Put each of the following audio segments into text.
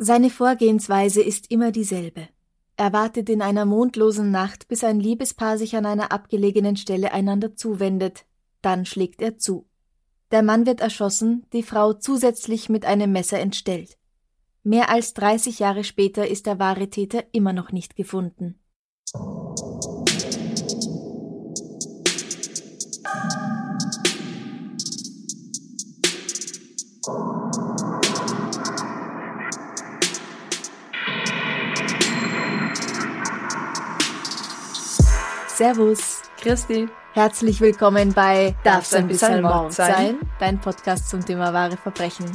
Seine Vorgehensweise ist immer dieselbe. Er wartet in einer mondlosen Nacht, bis ein Liebespaar sich an einer abgelegenen Stelle einander zuwendet. Dann schlägt er zu. Der Mann wird erschossen, die Frau zusätzlich mit einem Messer entstellt. Mehr als 30 Jahre später ist der wahre Täter immer noch nicht gefunden. Servus. Christi. Herzlich willkommen bei Darf's ein bisschen Mord sein? Dein Podcast zum Thema wahre Verbrechen.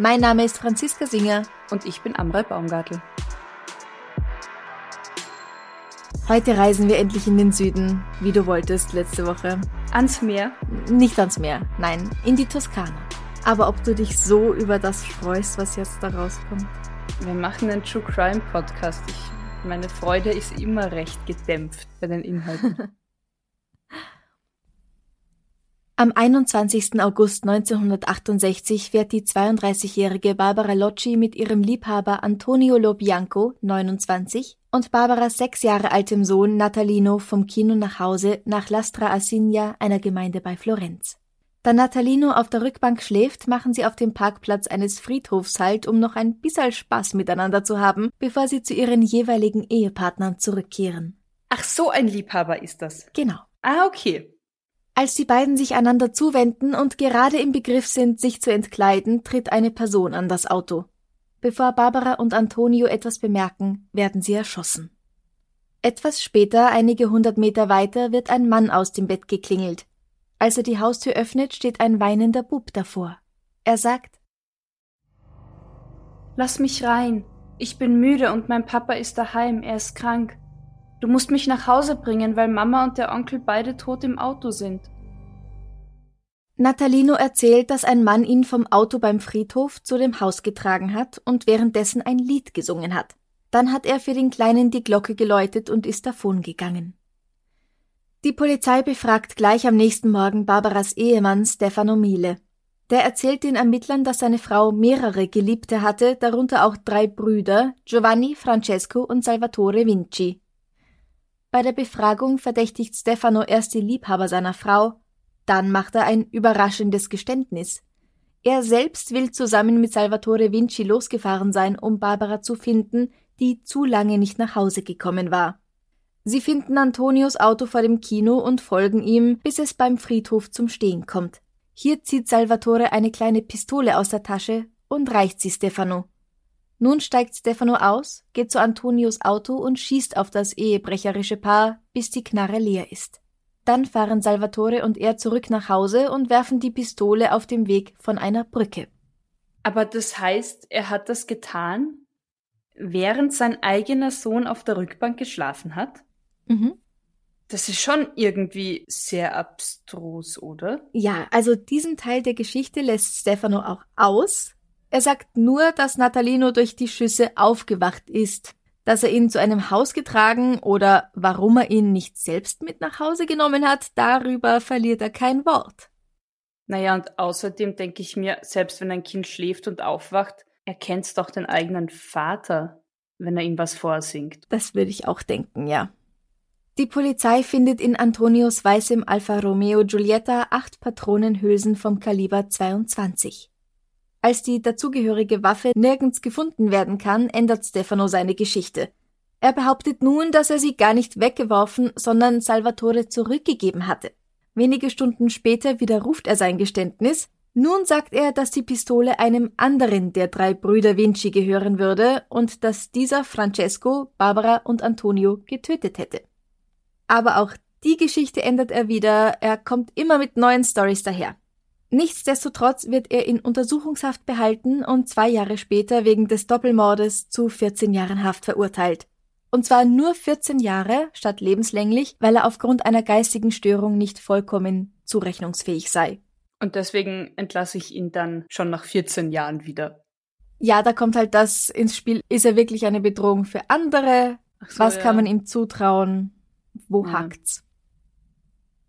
Mein Name ist Franziska Singer. Und ich bin Amrei Baumgartel. Heute reisen wir endlich in den Süden, wie du wolltest letzte Woche. Ans Meer? Nicht ans Meer, nein, in die Toskana. Aber ob du dich so über das freust, was jetzt da rauskommt? Wir machen einen True Crime Podcast. Ich meine Freude ist immer recht gedämpft bei den Inhalten. Am 21. August 1968 fährt die 32-jährige Barbara Locci mit ihrem Liebhaber Antonio Lobianco, 29, und Barbaras sechs Jahre altem Sohn Natalino vom Kino nach Hause nach Lastra Asigna, einer Gemeinde bei Florenz. Da Natalino auf der Rückbank schläft, machen sie auf dem Parkplatz eines Friedhofs Halt, um noch ein bisschen Spaß miteinander zu haben, bevor sie zu ihren jeweiligen Ehepartnern zurückkehren. Ach, so ein Liebhaber ist das. Genau. Ah, okay. Als die beiden sich einander zuwenden und gerade im Begriff sind, sich zu entkleiden, tritt eine Person an das Auto. Bevor Barbara und Antonio etwas bemerken, werden sie erschossen. Etwas später, einige hundert Meter weiter, wird ein Mann aus dem Bett geklingelt. Als er die Haustür öffnet, steht ein weinender Bub davor. Er sagt Lass mich rein. Ich bin müde und mein Papa ist daheim, er ist krank. Du musst mich nach Hause bringen, weil Mama und der Onkel beide tot im Auto sind. Natalino erzählt, dass ein Mann ihn vom Auto beim Friedhof zu dem Haus getragen hat und währenddessen ein Lied gesungen hat. Dann hat er für den Kleinen die Glocke geläutet und ist davongegangen. Die Polizei befragt gleich am nächsten Morgen Barbaras Ehemann Stefano Miele. Der erzählt den Ermittlern, dass seine Frau mehrere Geliebte hatte, darunter auch drei Brüder, Giovanni, Francesco und Salvatore Vinci. Bei der Befragung verdächtigt Stefano erst die Liebhaber seiner Frau, dann macht er ein überraschendes Geständnis. Er selbst will zusammen mit Salvatore Vinci losgefahren sein, um Barbara zu finden, die zu lange nicht nach Hause gekommen war. Sie finden Antonios Auto vor dem Kino und folgen ihm, bis es beim Friedhof zum Stehen kommt. Hier zieht Salvatore eine kleine Pistole aus der Tasche und reicht sie Stefano. Nun steigt Stefano aus, geht zu Antonios Auto und schießt auf das ehebrecherische Paar, bis die Knarre leer ist. Dann fahren Salvatore und er zurück nach Hause und werfen die Pistole auf dem Weg von einer Brücke. Aber das heißt, er hat das getan, während sein eigener Sohn auf der Rückbank geschlafen hat? Mhm. Das ist schon irgendwie sehr abstrus, oder? Ja, also diesen Teil der Geschichte lässt Stefano auch aus. Er sagt nur, dass Natalino durch die Schüsse aufgewacht ist, dass er ihn zu einem Haus getragen oder warum er ihn nicht selbst mit nach Hause genommen hat, darüber verliert er kein Wort. Naja, und außerdem denke ich mir, selbst wenn ein Kind schläft und aufwacht, erkennt es doch den eigenen Vater, wenn er ihm was vorsingt. Das würde ich auch denken, ja. Die Polizei findet in Antonios weißem Alfa Romeo Giulietta acht Patronenhülsen vom Kaliber 22. Als die dazugehörige Waffe nirgends gefunden werden kann, ändert Stefano seine Geschichte. Er behauptet nun, dass er sie gar nicht weggeworfen, sondern Salvatore zurückgegeben hatte. Wenige Stunden später widerruft er sein Geständnis. Nun sagt er, dass die Pistole einem anderen der drei Brüder Vinci gehören würde und dass dieser Francesco, Barbara und Antonio getötet hätte. Aber auch die Geschichte ändert er wieder, er kommt immer mit neuen Stories daher. Nichtsdestotrotz wird er in Untersuchungshaft behalten und zwei Jahre später wegen des Doppelmordes zu 14 Jahren Haft verurteilt. Und zwar nur 14 Jahre statt lebenslänglich, weil er aufgrund einer geistigen Störung nicht vollkommen zurechnungsfähig sei. Und deswegen entlasse ich ihn dann schon nach 14 Jahren wieder. Ja, da kommt halt das ins Spiel. Ist er wirklich eine Bedrohung für andere? So, Was ja. kann man ihm zutrauen? Wo ja. hakt's?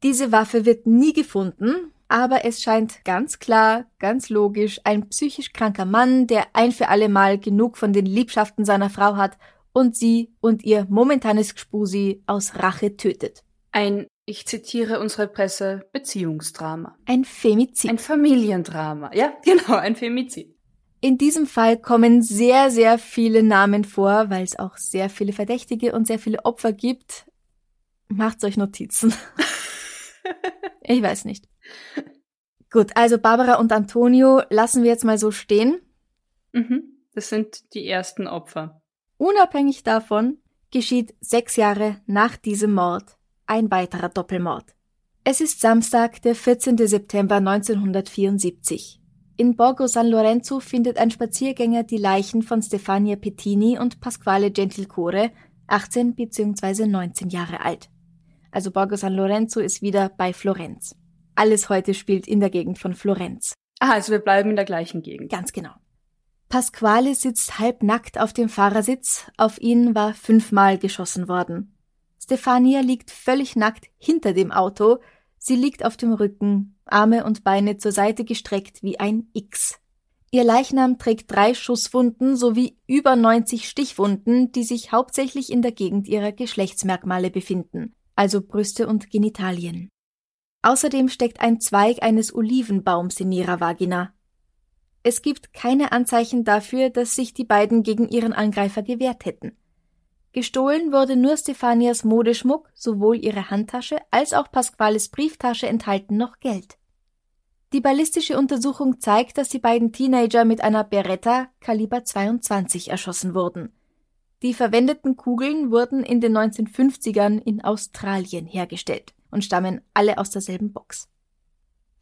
Diese Waffe wird nie gefunden, aber es scheint ganz klar, ganz logisch, ein psychisch kranker Mann, der ein für alle Mal genug von den Liebschaften seiner Frau hat und sie und ihr momentanes Gspusi aus Rache tötet. Ein, ich zitiere unsere Presse, Beziehungsdrama. Ein Femizid. Ein Familiendrama. Ja, genau, ein Femizid. In diesem Fall kommen sehr, sehr viele Namen vor, weil es auch sehr viele Verdächtige und sehr viele Opfer gibt. Macht euch Notizen. ich weiß nicht. Gut, also Barbara und Antonio lassen wir jetzt mal so stehen. Mhm, das sind die ersten Opfer. Unabhängig davon geschieht sechs Jahre nach diesem Mord ein weiterer Doppelmord. Es ist Samstag, der 14. September 1974. In Borgo San Lorenzo findet ein Spaziergänger die Leichen von Stefania Pettini und Pasquale Gentilcore, 18 bzw. 19 Jahre alt. Also Borgo San Lorenzo ist wieder bei Florenz. Alles heute spielt in der Gegend von Florenz. Ah, also wir bleiben in der gleichen Gegend. Ganz genau. Pasquale sitzt halbnackt auf dem Fahrersitz, auf ihn war fünfmal geschossen worden. Stefania liegt völlig nackt hinter dem Auto, sie liegt auf dem Rücken, Arme und Beine zur Seite gestreckt wie ein X. Ihr Leichnam trägt drei Schusswunden sowie über 90 Stichwunden, die sich hauptsächlich in der Gegend ihrer Geschlechtsmerkmale befinden, also Brüste und Genitalien. Außerdem steckt ein Zweig eines Olivenbaums in ihrer Vagina. Es gibt keine Anzeichen dafür, dass sich die beiden gegen ihren Angreifer gewehrt hätten. Gestohlen wurde nur Stefanias Modeschmuck, sowohl ihre Handtasche als auch Pasquales Brieftasche enthalten noch Geld. Die ballistische Untersuchung zeigt, dass die beiden Teenager mit einer Beretta Kaliber 22 erschossen wurden. Die verwendeten Kugeln wurden in den 1950ern in Australien hergestellt und stammen alle aus derselben Box.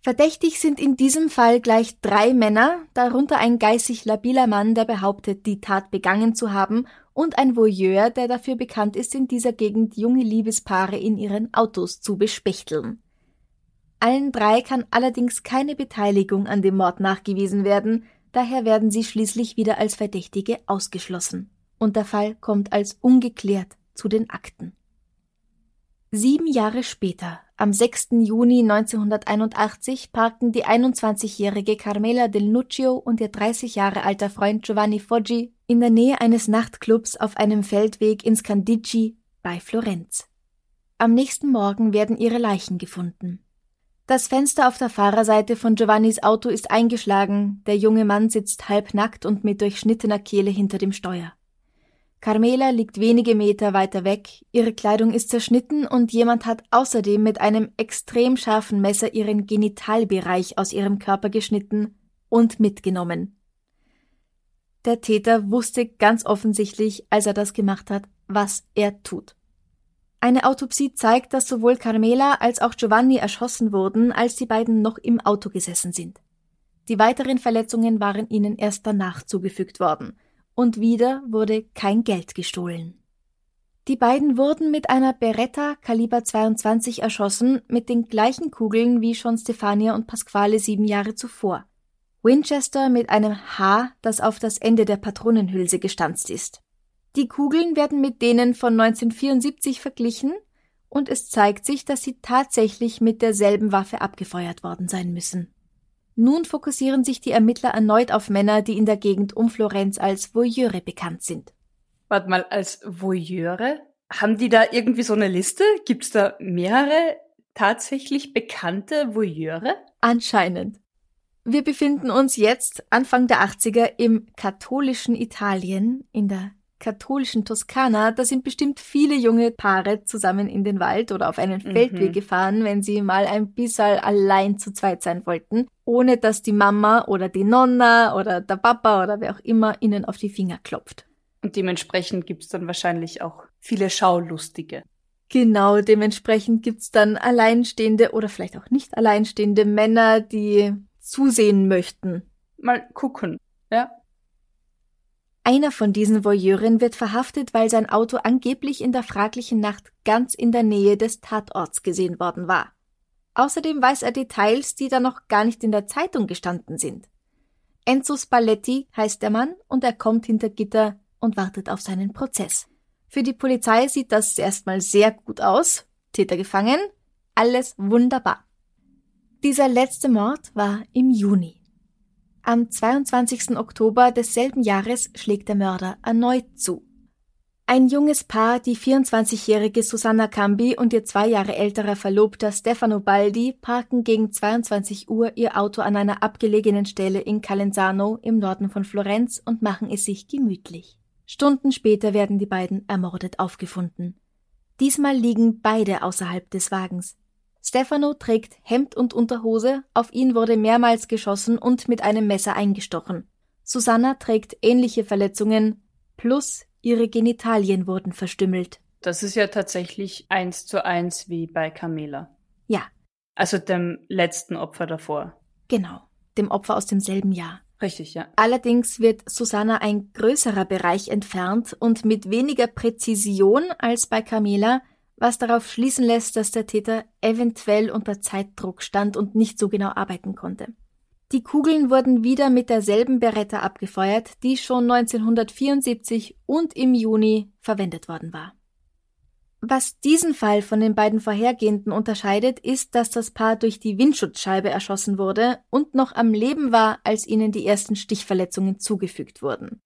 Verdächtig sind in diesem Fall gleich drei Männer, darunter ein geistig labiler Mann, der behauptet, die Tat begangen zu haben, und ein Voyeur, der dafür bekannt ist, in dieser Gegend junge Liebespaare in ihren Autos zu bespechteln. Allen drei kann allerdings keine Beteiligung an dem Mord nachgewiesen werden, daher werden sie schließlich wieder als Verdächtige ausgeschlossen. Und der Fall kommt als ungeklärt zu den Akten. Sieben Jahre später, am 6. Juni 1981, parkten die 21-jährige Carmela Del Nuccio und ihr 30 Jahre alter Freund Giovanni Foggi in der Nähe eines Nachtclubs auf einem Feldweg in Scandicci bei Florenz. Am nächsten Morgen werden ihre Leichen gefunden. Das Fenster auf der Fahrerseite von Giovannis Auto ist eingeschlagen, der junge Mann sitzt halbnackt und mit durchschnittener Kehle hinter dem Steuer. Carmela liegt wenige Meter weiter weg, ihre Kleidung ist zerschnitten und jemand hat außerdem mit einem extrem scharfen Messer ihren Genitalbereich aus ihrem Körper geschnitten und mitgenommen. Der Täter wusste ganz offensichtlich, als er das gemacht hat, was er tut. Eine Autopsie zeigt, dass sowohl Carmela als auch Giovanni erschossen wurden, als die beiden noch im Auto gesessen sind. Die weiteren Verletzungen waren ihnen erst danach zugefügt worden – und wieder wurde kein Geld gestohlen. Die beiden wurden mit einer Beretta Kaliber 22 erschossen, mit den gleichen Kugeln wie schon Stefania und Pasquale sieben Jahre zuvor. Winchester mit einem H, das auf das Ende der Patronenhülse gestanzt ist. Die Kugeln werden mit denen von 1974 verglichen und es zeigt sich, dass sie tatsächlich mit derselben Waffe abgefeuert worden sein müssen. Nun fokussieren sich die Ermittler erneut auf Männer, die in der Gegend um Florenz als Voyeure bekannt sind. Warte mal, als Voyeure? Haben die da irgendwie so eine Liste? Gibt's da mehrere tatsächlich bekannte Voyeure? Anscheinend. Wir befinden uns jetzt Anfang der 80er im katholischen Italien, in der katholischen Toskana, da sind bestimmt viele junge Paare zusammen in den Wald oder auf einen mhm. Feldweg gefahren, wenn sie mal ein bisschen allein zu zweit sein wollten, ohne dass die Mama oder die Nonna oder der Papa oder wer auch immer ihnen auf die Finger klopft. Und dementsprechend gibt's dann wahrscheinlich auch viele Schaulustige. Genau, dementsprechend gibt's dann alleinstehende oder vielleicht auch nicht alleinstehende Männer, die zusehen möchten. Mal gucken, ja. Einer von diesen Voyeuren wird verhaftet, weil sein Auto angeblich in der fraglichen Nacht ganz in der Nähe des Tatorts gesehen worden war. Außerdem weiß er Details, die da noch gar nicht in der Zeitung gestanden sind. Enzo Spalletti heißt der Mann und er kommt hinter Gitter und wartet auf seinen Prozess. Für die Polizei sieht das erstmal sehr gut aus. Täter gefangen, alles wunderbar. Dieser letzte Mord war im Juni. Am 22. Oktober desselben Jahres schlägt der Mörder erneut zu. Ein junges Paar, die 24-jährige Susanna Cambi und ihr zwei Jahre älterer Verlobter Stefano Baldi, parken gegen 22 Uhr ihr Auto an einer abgelegenen Stelle in Calenzano im Norden von Florenz und machen es sich gemütlich. Stunden später werden die beiden ermordet aufgefunden. Diesmal liegen beide außerhalb des Wagens. Stefano trägt Hemd und Unterhose, auf ihn wurde mehrmals geschossen und mit einem Messer eingestochen. Susanna trägt ähnliche Verletzungen, plus ihre Genitalien wurden verstümmelt. Das ist ja tatsächlich eins zu eins wie bei Camilla. Ja. Also dem letzten Opfer davor. Genau, dem Opfer aus demselben Jahr. Richtig, ja. Allerdings wird Susanna ein größerer Bereich entfernt und mit weniger Präzision als bei Camilla was darauf schließen lässt, dass der Täter eventuell unter Zeitdruck stand und nicht so genau arbeiten konnte. Die Kugeln wurden wieder mit derselben Beretta abgefeuert, die schon 1974 und im Juni verwendet worden war. Was diesen Fall von den beiden vorhergehenden unterscheidet, ist, dass das Paar durch die Windschutzscheibe erschossen wurde und noch am Leben war, als ihnen die ersten Stichverletzungen zugefügt wurden.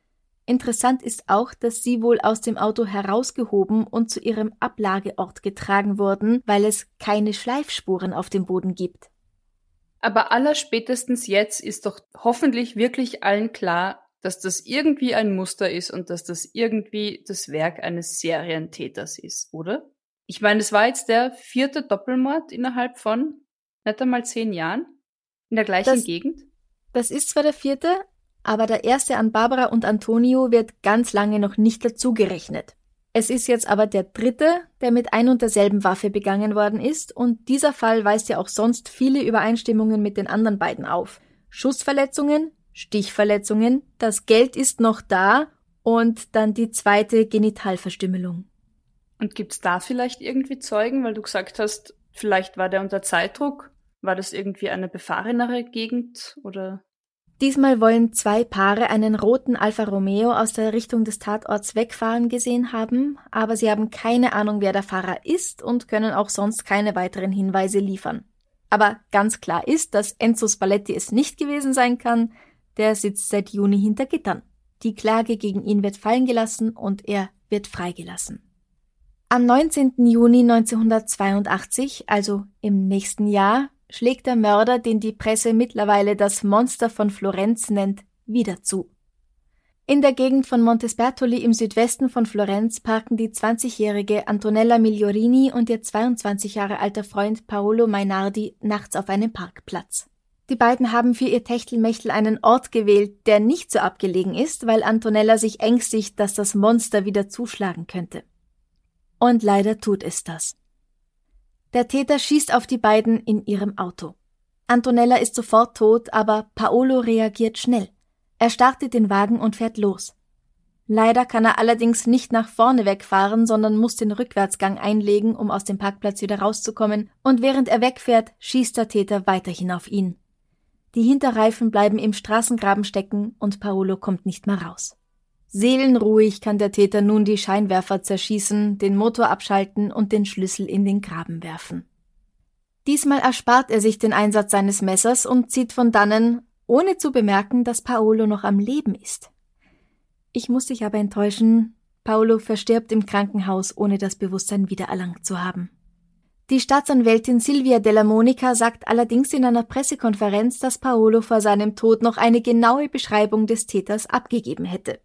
Interessant ist auch, dass sie wohl aus dem Auto herausgehoben und zu ihrem Ablageort getragen wurden, weil es keine Schleifspuren auf dem Boden gibt. Aber allerspätestens jetzt ist doch hoffentlich wirklich allen klar, dass das irgendwie ein Muster ist und dass das irgendwie das Werk eines Serientäters ist, oder? Ich meine, es war jetzt der vierte Doppelmord innerhalb von nicht einmal zehn Jahren in der gleichen das, Gegend. Das ist zwar der vierte, aber der erste an Barbara und Antonio wird ganz lange noch nicht dazugerechnet. Es ist jetzt aber der dritte, der mit ein und derselben Waffe begangen worden ist, und dieser Fall weist ja auch sonst viele Übereinstimmungen mit den anderen beiden auf. Schussverletzungen, Stichverletzungen, das Geld ist noch da und dann die zweite Genitalverstümmelung. Und gibt's da vielleicht irgendwie Zeugen, weil du gesagt hast, vielleicht war der unter Zeitdruck? War das irgendwie eine befahrenere Gegend oder? Diesmal wollen zwei Paare einen roten Alfa Romeo aus der Richtung des Tatorts wegfahren gesehen haben, aber sie haben keine Ahnung, wer der Fahrer ist und können auch sonst keine weiteren Hinweise liefern. Aber ganz klar ist, dass Enzo Spalletti es nicht gewesen sein kann, der sitzt seit Juni hinter Gittern. Die Klage gegen ihn wird fallen gelassen und er wird freigelassen. Am 19. Juni 1982, also im nächsten Jahr, schlägt der Mörder, den die Presse mittlerweile das Monster von Florenz nennt, wieder zu. In der Gegend von Montesbertoli im Südwesten von Florenz parken die 20-jährige Antonella Migliorini und ihr 22 Jahre alter Freund Paolo Mainardi nachts auf einem Parkplatz. Die beiden haben für ihr Techtelmechtel einen Ort gewählt, der nicht so abgelegen ist, weil Antonella sich ängstigt, dass das Monster wieder zuschlagen könnte. Und leider tut es das. Der Täter schießt auf die beiden in ihrem Auto. Antonella ist sofort tot, aber Paolo reagiert schnell. Er startet den Wagen und fährt los. Leider kann er allerdings nicht nach vorne wegfahren, sondern muss den Rückwärtsgang einlegen, um aus dem Parkplatz wieder rauszukommen, und während er wegfährt, schießt der Täter weiterhin auf ihn. Die Hinterreifen bleiben im Straßengraben stecken und Paolo kommt nicht mehr raus. Seelenruhig kann der Täter nun die Scheinwerfer zerschießen, den Motor abschalten und den Schlüssel in den Graben werfen. Diesmal erspart er sich den Einsatz seines Messers und zieht von dannen, ohne zu bemerken, dass Paolo noch am Leben ist. Ich muss dich aber enttäuschen, Paolo verstirbt im Krankenhaus, ohne das Bewusstsein wiedererlangt zu haben. Die Staatsanwältin Silvia della Monica sagt allerdings in einer Pressekonferenz, dass Paolo vor seinem Tod noch eine genaue Beschreibung des Täters abgegeben hätte.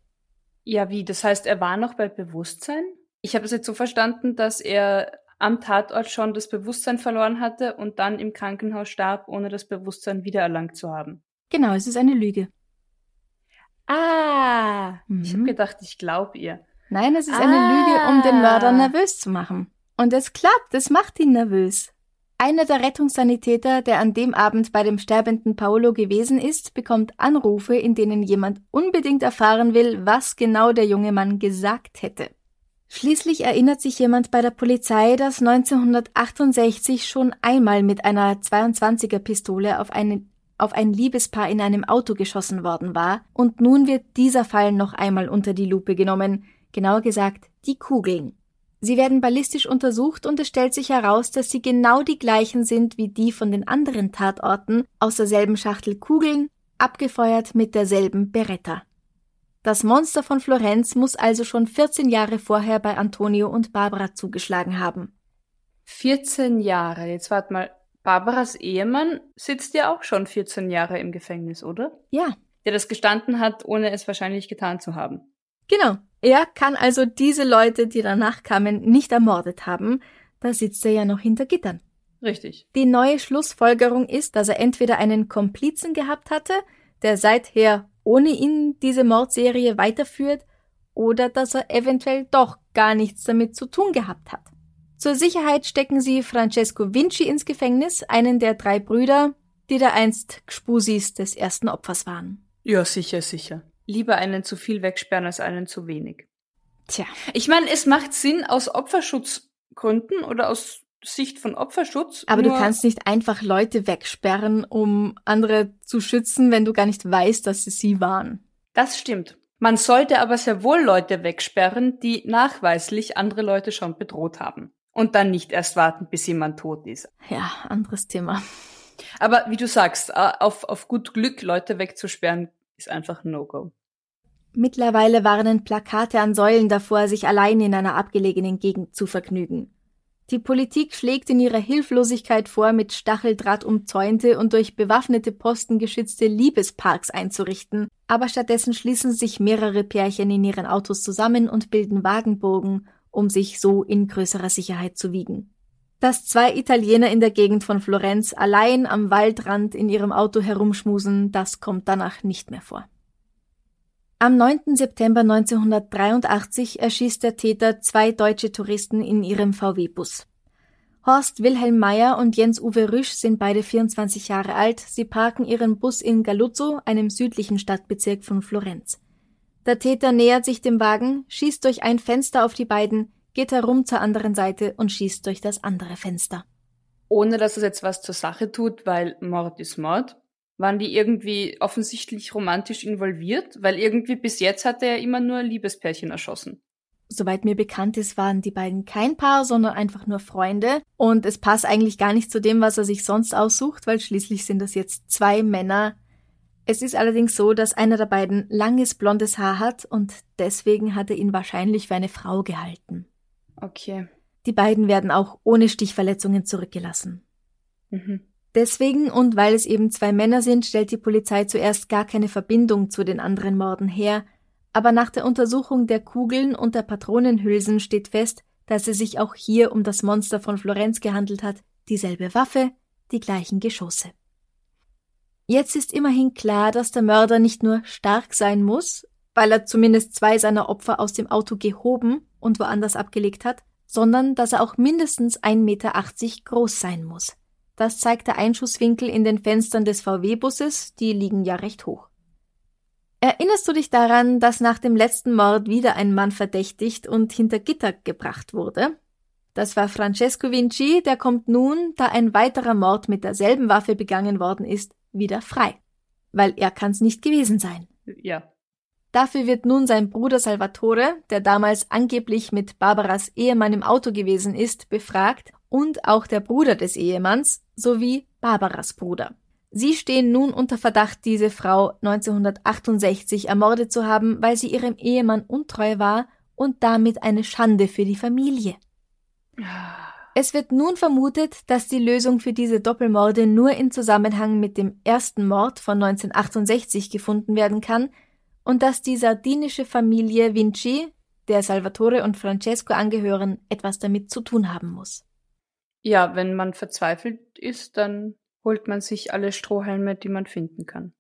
Ja, wie? Das heißt, er war noch bei Bewusstsein? Ich habe es jetzt so verstanden, dass er am Tatort schon das Bewusstsein verloren hatte und dann im Krankenhaus starb, ohne das Bewusstsein wiedererlangt zu haben. Genau, es ist eine Lüge. Ah, mhm. ich habe gedacht, ich glaube ihr. Nein, es ist ah. eine Lüge, um den Mörder nervös zu machen. Und es klappt, es macht ihn nervös. Einer der Rettungssanitäter, der an dem Abend bei dem sterbenden Paolo gewesen ist, bekommt Anrufe, in denen jemand unbedingt erfahren will, was genau der junge Mann gesagt hätte. Schließlich erinnert sich jemand bei der Polizei, dass 1968 schon einmal mit einer 22er Pistole auf, eine, auf ein Liebespaar in einem Auto geschossen worden war, und nun wird dieser Fall noch einmal unter die Lupe genommen, genauer gesagt die Kugeln. Sie werden ballistisch untersucht und es stellt sich heraus, dass sie genau die gleichen sind wie die von den anderen Tatorten, aus derselben Schachtel Kugeln, abgefeuert mit derselben Beretta. Das Monster von Florenz muss also schon 14 Jahre vorher bei Antonio und Barbara zugeschlagen haben. 14 Jahre, jetzt warte mal, Barbaras Ehemann sitzt ja auch schon 14 Jahre im Gefängnis, oder? Ja. Der das gestanden hat, ohne es wahrscheinlich getan zu haben. Genau. Er kann also diese Leute, die danach kamen, nicht ermordet haben. Da sitzt er ja noch hinter Gittern. Richtig. Die neue Schlussfolgerung ist, dass er entweder einen Komplizen gehabt hatte, der seither ohne ihn diese Mordserie weiterführt, oder dass er eventuell doch gar nichts damit zu tun gehabt hat. Zur Sicherheit stecken sie Francesco Vinci ins Gefängnis, einen der drei Brüder, die da einst Gspusis des ersten Opfers waren. Ja, sicher, sicher. Lieber einen zu viel wegsperren als einen zu wenig. Tja. Ich meine, es macht Sinn aus Opferschutzgründen oder aus Sicht von Opferschutz. Aber du kannst nicht einfach Leute wegsperren, um andere zu schützen, wenn du gar nicht weißt, dass es sie waren. Das stimmt. Man sollte aber sehr wohl Leute wegsperren, die nachweislich andere Leute schon bedroht haben. Und dann nicht erst warten, bis jemand tot ist. Ja, anderes Thema. Aber wie du sagst, auf, auf gut Glück Leute wegzusperren, ist einfach ein No-Go. Mittlerweile warnen Plakate an Säulen davor, sich allein in einer abgelegenen Gegend zu vergnügen. Die Politik schlägt in ihrer Hilflosigkeit vor, mit Stacheldraht umzäunte und durch bewaffnete Posten geschützte Liebesparks einzurichten, aber stattdessen schließen sich mehrere Pärchen in ihren Autos zusammen und bilden Wagenbogen, um sich so in größerer Sicherheit zu wiegen. Dass zwei Italiener in der Gegend von Florenz allein am Waldrand in ihrem Auto herumschmusen, das kommt danach nicht mehr vor. Am 9. September 1983 erschießt der Täter zwei deutsche Touristen in ihrem VW-Bus. Horst Wilhelm Meyer und Jens-Uwe Rüsch sind beide 24 Jahre alt. Sie parken ihren Bus in Galuzzo, einem südlichen Stadtbezirk von Florenz. Der Täter nähert sich dem Wagen, schießt durch ein Fenster auf die beiden, geht herum zur anderen Seite und schießt durch das andere Fenster. Ohne dass es jetzt was zur Sache tut, weil Mord ist Mord, waren die irgendwie offensichtlich romantisch involviert? Weil irgendwie bis jetzt hat er immer nur Liebespärchen erschossen. Soweit mir bekannt ist, waren die beiden kein Paar, sondern einfach nur Freunde. Und es passt eigentlich gar nicht zu dem, was er sich sonst aussucht, weil schließlich sind das jetzt zwei Männer. Es ist allerdings so, dass einer der beiden langes blondes Haar hat und deswegen hat er ihn wahrscheinlich für eine Frau gehalten. Okay. Die beiden werden auch ohne Stichverletzungen zurückgelassen. Mhm. Deswegen und weil es eben zwei Männer sind, stellt die Polizei zuerst gar keine Verbindung zu den anderen Morden her, aber nach der Untersuchung der Kugeln und der Patronenhülsen steht fest, dass es sich auch hier um das Monster von Florenz gehandelt hat, dieselbe Waffe, die gleichen Geschosse. Jetzt ist immerhin klar, dass der Mörder nicht nur stark sein muss, weil er zumindest zwei seiner Opfer aus dem Auto gehoben und woanders abgelegt hat, sondern dass er auch mindestens 1,80 Meter groß sein muss. Das zeigt der Einschusswinkel in den Fenstern des VW-Busses, die liegen ja recht hoch. Erinnerst du dich daran, dass nach dem letzten Mord wieder ein Mann verdächtigt und hinter Gitter gebracht wurde? Das war Francesco Vinci, der kommt nun, da ein weiterer Mord mit derselben Waffe begangen worden ist, wieder frei. Weil er kann's nicht gewesen sein. Ja. Dafür wird nun sein Bruder Salvatore, der damals angeblich mit Barbaras Ehemann im Auto gewesen ist, befragt und auch der Bruder des Ehemanns sowie Barbaras Bruder. Sie stehen nun unter Verdacht, diese Frau 1968 ermordet zu haben, weil sie ihrem Ehemann untreu war und damit eine Schande für die Familie. Es wird nun vermutet, dass die Lösung für diese Doppelmorde nur in Zusammenhang mit dem ersten Mord von 1968 gefunden werden kann und dass die sardinische Familie Vinci, der Salvatore und Francesco angehören, etwas damit zu tun haben muss. Ja, wenn man verzweifelt ist, dann holt man sich alle Strohhalme, die man finden kann.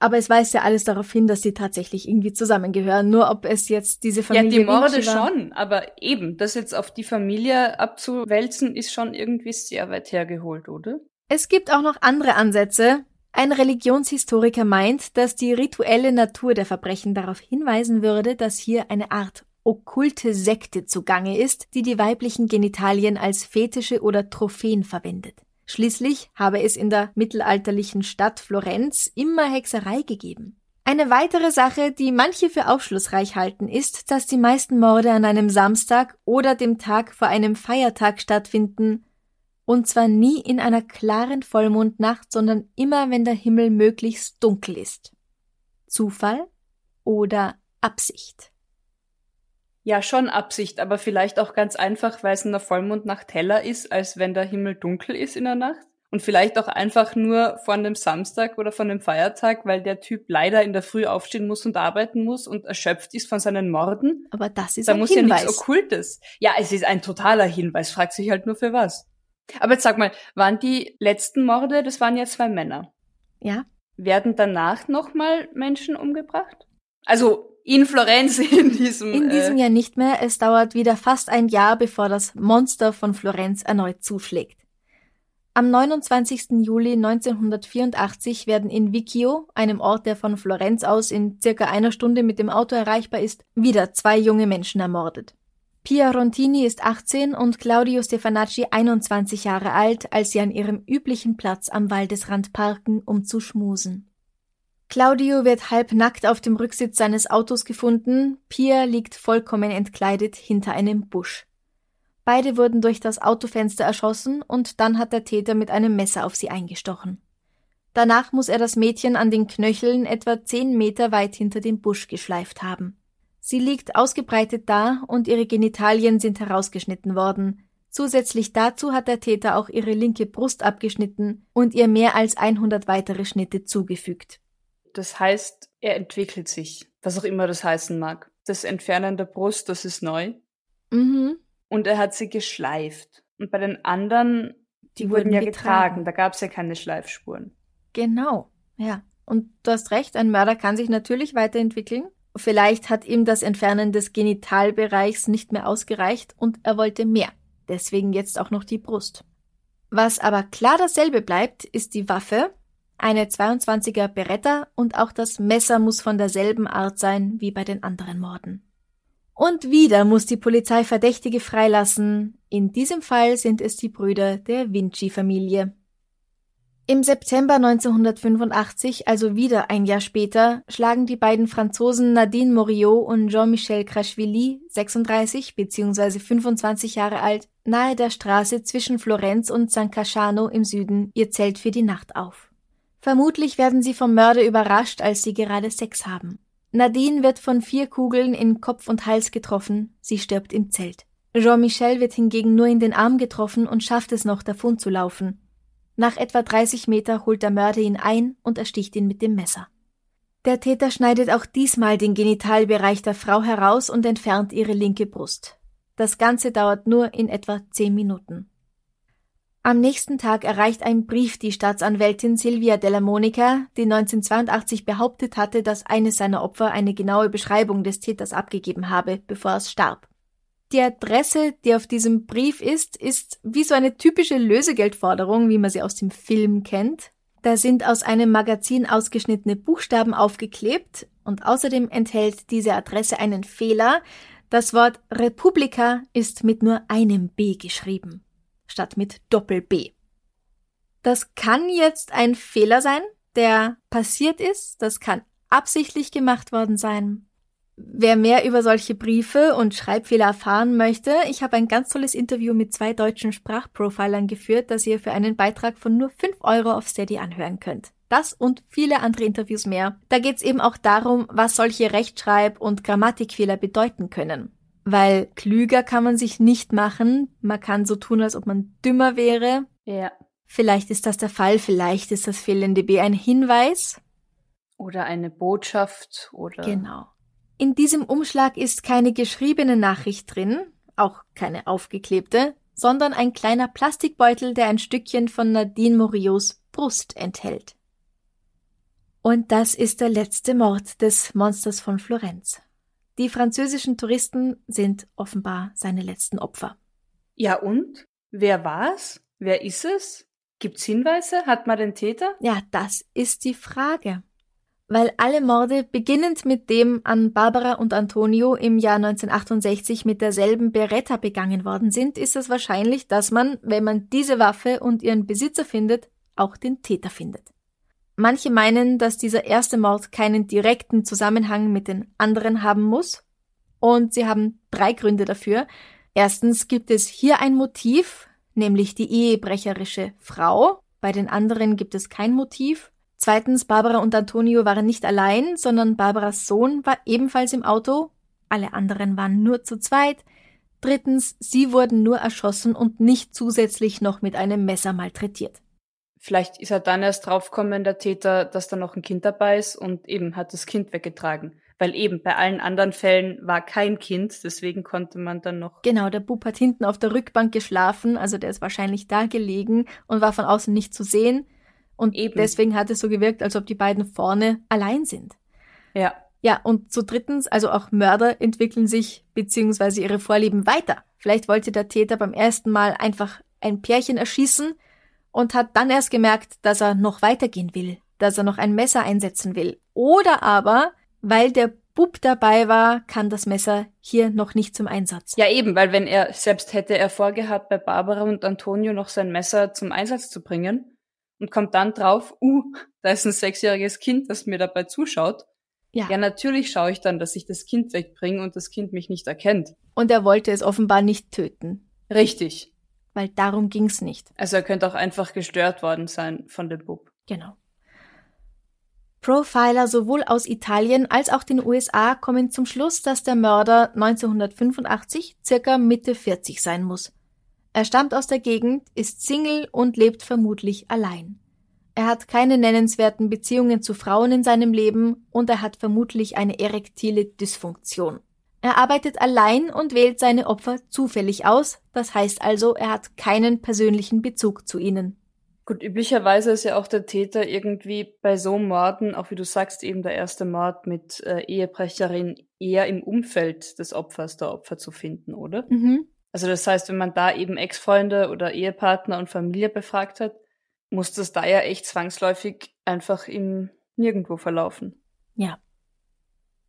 Aber es weist ja alles darauf hin, dass sie tatsächlich irgendwie zusammengehören. Nur ob es jetzt diese Familie. Ja, die Morde schon, aber eben, das jetzt auf die Familie abzuwälzen, ist schon irgendwie sehr weit hergeholt, oder? Es gibt auch noch andere Ansätze. Ein Religionshistoriker meint, dass die rituelle Natur der Verbrechen darauf hinweisen würde, dass hier eine Art okkulte Sekte zugange ist, die die weiblichen Genitalien als Fetische oder Trophäen verwendet. Schließlich habe es in der mittelalterlichen Stadt Florenz immer Hexerei gegeben. Eine weitere Sache, die manche für aufschlussreich halten, ist, dass die meisten Morde an einem Samstag oder dem Tag vor einem Feiertag stattfinden, und zwar nie in einer klaren Vollmondnacht, sondern immer, wenn der Himmel möglichst dunkel ist. Zufall oder Absicht? Ja, schon Absicht, aber vielleicht auch ganz einfach, weil es in der Vollmondnacht heller ist, als wenn der Himmel dunkel ist in der Nacht. Und vielleicht auch einfach nur von dem Samstag oder von dem Feiertag, weil der Typ leider in der Früh aufstehen muss und arbeiten muss und erschöpft ist von seinen Morden. Aber das ist da ein muss Hinweis. ja nichts Okkultes. Ja, es ist ein totaler Hinweis, fragt sich halt nur für was. Aber jetzt sag mal, waren die letzten Morde, das waren ja zwei Männer. Ja. Werden danach nochmal Menschen umgebracht? Also in Florenz in diesem. In diesem äh, Jahr nicht mehr. Es dauert wieder fast ein Jahr, bevor das Monster von Florenz erneut zuschlägt. Am 29. Juli 1984 werden in Vicchio, einem Ort, der von Florenz aus in circa einer Stunde mit dem Auto erreichbar ist, wieder zwei junge Menschen ermordet. Pia Rontini ist 18 und Claudio Stefanacci 21 Jahre alt, als sie an ihrem üblichen Platz am Waldesrand parken, um zu schmusen. Claudio wird halbnackt auf dem Rücksitz seines Autos gefunden, Pia liegt vollkommen entkleidet hinter einem Busch. Beide wurden durch das Autofenster erschossen und dann hat der Täter mit einem Messer auf sie eingestochen. Danach muss er das Mädchen an den Knöcheln etwa zehn Meter weit hinter dem Busch geschleift haben. Sie liegt ausgebreitet da und ihre Genitalien sind herausgeschnitten worden. Zusätzlich dazu hat der Täter auch ihre linke Brust abgeschnitten und ihr mehr als 100 weitere Schnitte zugefügt. Das heißt, er entwickelt sich, was auch immer das heißen mag. Das Entfernen der Brust, das ist neu. Mhm. Und er hat sie geschleift. Und bei den anderen, die, Die wurden, wurden ja getragen. getragen. Da gab es ja keine Schleifspuren. Genau, ja. Und du hast recht, ein Mörder kann sich natürlich weiterentwickeln. Vielleicht hat ihm das Entfernen des Genitalbereichs nicht mehr ausgereicht und er wollte mehr. Deswegen jetzt auch noch die Brust. Was aber klar dasselbe bleibt, ist die Waffe, eine 22er Beretta und auch das Messer muss von derselben Art sein wie bei den anderen Morden. Und wieder muss die Polizei Verdächtige freilassen. In diesem Fall sind es die Brüder der Vinci-Familie. Im September 1985, also wieder ein Jahr später, schlagen die beiden Franzosen Nadine Moriot und Jean-Michel Crashvili, 36 bzw. 25 Jahre alt, nahe der Straße zwischen Florenz und San Casciano im Süden ihr Zelt für die Nacht auf. Vermutlich werden sie vom Mörder überrascht, als sie gerade Sex haben. Nadine wird von vier Kugeln in Kopf und Hals getroffen, sie stirbt im Zelt. Jean-Michel wird hingegen nur in den Arm getroffen und schafft es noch, davon zu laufen. Nach etwa 30 Meter holt der Mörder ihn ein und ersticht ihn mit dem Messer. Der Täter schneidet auch diesmal den Genitalbereich der Frau heraus und entfernt ihre linke Brust. Das Ganze dauert nur in etwa 10 Minuten. Am nächsten Tag erreicht ein Brief die Staatsanwältin Silvia della Monica, die 1982 behauptet hatte, dass eines seiner Opfer eine genaue Beschreibung des Täters abgegeben habe, bevor es starb. Die Adresse, die auf diesem Brief ist, ist wie so eine typische Lösegeldforderung, wie man sie aus dem Film kennt. Da sind aus einem Magazin ausgeschnittene Buchstaben aufgeklebt und außerdem enthält diese Adresse einen Fehler. Das Wort Republika ist mit nur einem B geschrieben, statt mit Doppel-B. Das kann jetzt ein Fehler sein, der passiert ist. Das kann absichtlich gemacht worden sein. Wer mehr über solche Briefe und Schreibfehler erfahren möchte, ich habe ein ganz tolles Interview mit zwei deutschen Sprachprofilern geführt, das ihr für einen Beitrag von nur 5 Euro auf Steady anhören könnt. Das und viele andere Interviews mehr. Da geht's eben auch darum, was solche Rechtschreib- und Grammatikfehler bedeuten können. Weil klüger kann man sich nicht machen, man kann so tun, als ob man dümmer wäre. Ja. Vielleicht ist das der Fall, vielleicht ist das fehlende B ein Hinweis. Oder eine Botschaft oder. Genau. In diesem Umschlag ist keine geschriebene Nachricht drin, auch keine aufgeklebte, sondern ein kleiner Plastikbeutel, der ein Stückchen von Nadine Moriots Brust enthält. Und das ist der letzte Mord des Monsters von Florenz. Die französischen Touristen sind offenbar seine letzten Opfer. Ja und? Wer war's? Wer ist es? Gibt's Hinweise? Hat man den Täter? Ja, das ist die Frage. Weil alle Morde, beginnend mit dem an Barbara und Antonio im Jahr 1968 mit derselben Beretta begangen worden sind, ist es wahrscheinlich, dass man, wenn man diese Waffe und ihren Besitzer findet, auch den Täter findet. Manche meinen, dass dieser erste Mord keinen direkten Zusammenhang mit den anderen haben muss. Und sie haben drei Gründe dafür. Erstens gibt es hier ein Motiv, nämlich die ehebrecherische Frau. Bei den anderen gibt es kein Motiv. Zweitens, Barbara und Antonio waren nicht allein, sondern Barbaras Sohn war ebenfalls im Auto. Alle anderen waren nur zu zweit. Drittens, sie wurden nur erschossen und nicht zusätzlich noch mit einem Messer malträtiert. Vielleicht ist er dann erst draufgekommen, der Täter, dass da noch ein Kind dabei ist und eben hat das Kind weggetragen. Weil eben bei allen anderen Fällen war kein Kind, deswegen konnte man dann noch. Genau, der Bub hat hinten auf der Rückbank geschlafen, also der ist wahrscheinlich da gelegen und war von außen nicht zu sehen. Und Eben. deswegen hat es so gewirkt, als ob die beiden vorne allein sind. Ja. Ja, und zu drittens, also auch Mörder entwickeln sich beziehungsweise ihre Vorlieben weiter. Vielleicht wollte der Täter beim ersten Mal einfach ein Pärchen erschießen und hat dann erst gemerkt, dass er noch weitergehen will, dass er noch ein Messer einsetzen will. Oder aber, weil der Bub dabei war, kann das Messer hier noch nicht zum Einsatz. Ja, eben, weil wenn er selbst hätte er vorgehabt, bei Barbara und Antonio noch sein Messer zum Einsatz zu bringen, und kommt dann drauf, uh, da ist ein sechsjähriges Kind, das mir dabei zuschaut. Ja. ja, natürlich schaue ich dann, dass ich das Kind wegbringe und das Kind mich nicht erkennt. Und er wollte es offenbar nicht töten. Richtig. Weil darum ging's nicht. Also er könnte auch einfach gestört worden sein von dem Bub. Genau. Profiler sowohl aus Italien als auch den USA kommen zum Schluss, dass der Mörder 1985 circa Mitte 40 sein muss. Er stammt aus der Gegend, ist Single und lebt vermutlich allein. Er hat keine nennenswerten Beziehungen zu Frauen in seinem Leben und er hat vermutlich eine erektile Dysfunktion. Er arbeitet allein und wählt seine Opfer zufällig aus, das heißt also, er hat keinen persönlichen Bezug zu ihnen. Gut, üblicherweise ist ja auch der Täter irgendwie bei so Morden, auch wie du sagst, eben der erste Mord mit äh, Ehebrecherin, eher im Umfeld des Opfers der Opfer zu finden, oder? Mhm. Also das heißt, wenn man da eben Ex-Freunde oder Ehepartner und Familie befragt hat, muss das da ja echt zwangsläufig einfach im Nirgendwo verlaufen. Ja.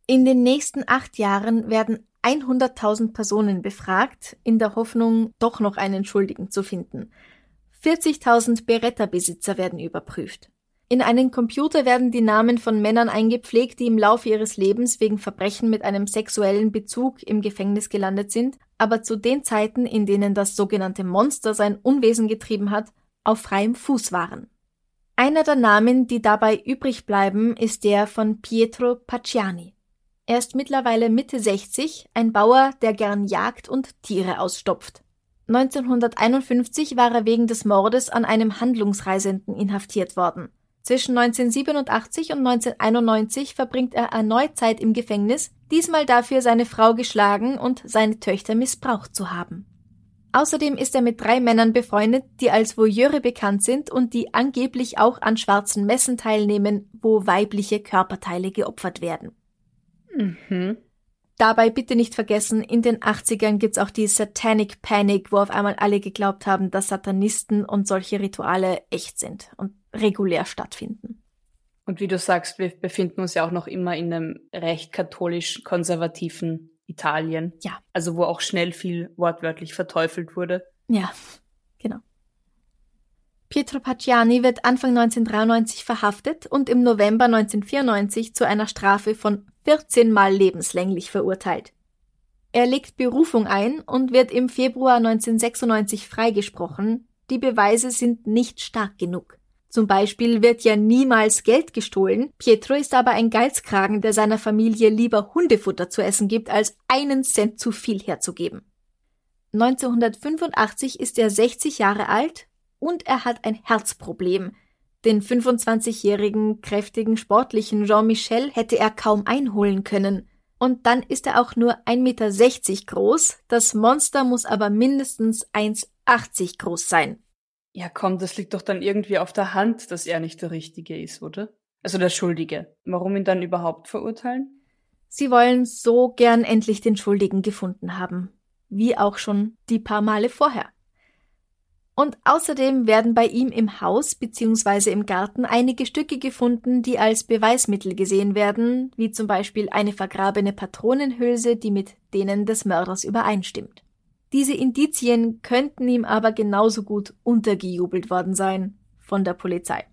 In den nächsten acht Jahren werden 100.000 Personen befragt, in der Hoffnung, doch noch einen Schuldigen zu finden. 40.000 Beretta-Besitzer werden überprüft. In einen Computer werden die Namen von Männern eingepflegt, die im Laufe ihres Lebens wegen Verbrechen mit einem sexuellen Bezug im Gefängnis gelandet sind, aber zu den Zeiten, in denen das sogenannte Monster sein Unwesen getrieben hat, auf freiem Fuß waren. Einer der Namen, die dabei übrig bleiben, ist der von Pietro Pacciani. Er ist mittlerweile Mitte 60, ein Bauer, der gern jagt und Tiere ausstopft. 1951 war er wegen des Mordes an einem Handlungsreisenden inhaftiert worden. Zwischen 1987 und 1991 verbringt er erneut Zeit im Gefängnis, diesmal dafür seine Frau geschlagen und seine Töchter missbraucht zu haben. Außerdem ist er mit drei Männern befreundet, die als Voyeure bekannt sind und die angeblich auch an schwarzen Messen teilnehmen, wo weibliche Körperteile geopfert werden. Mhm. Dabei bitte nicht vergessen, in den 80ern gibt's auch die Satanic Panic, wo auf einmal alle geglaubt haben, dass Satanisten und solche Rituale echt sind und regulär stattfinden. Und wie du sagst, wir befinden uns ja auch noch immer in einem recht katholisch konservativen Italien. Ja. Also wo auch schnell viel wortwörtlich verteufelt wurde. Ja, genau. Pietro Pacciani wird Anfang 1993 verhaftet und im November 1994 zu einer Strafe von 14 Mal lebenslänglich verurteilt. Er legt Berufung ein und wird im Februar 1996 freigesprochen. Die Beweise sind nicht stark genug. Zum Beispiel wird ja niemals Geld gestohlen. Pietro ist aber ein Geizkragen, der seiner Familie lieber Hundefutter zu essen gibt, als einen Cent zu viel herzugeben. 1985 ist er 60 Jahre alt und er hat ein Herzproblem. Den 25-jährigen, kräftigen, sportlichen Jean-Michel hätte er kaum einholen können. Und dann ist er auch nur 1,60 Meter groß, das Monster muss aber mindestens 1,80 groß sein. Ja, komm, das liegt doch dann irgendwie auf der Hand, dass er nicht der Richtige ist, oder? Also der Schuldige. Warum ihn dann überhaupt verurteilen? Sie wollen so gern endlich den Schuldigen gefunden haben, wie auch schon die paar Male vorher. Und außerdem werden bei ihm im Haus bzw. im Garten einige Stücke gefunden, die als Beweismittel gesehen werden, wie zum Beispiel eine vergrabene Patronenhülse, die mit denen des Mörders übereinstimmt. Diese Indizien könnten ihm aber genauso gut untergejubelt worden sein von der Polizei.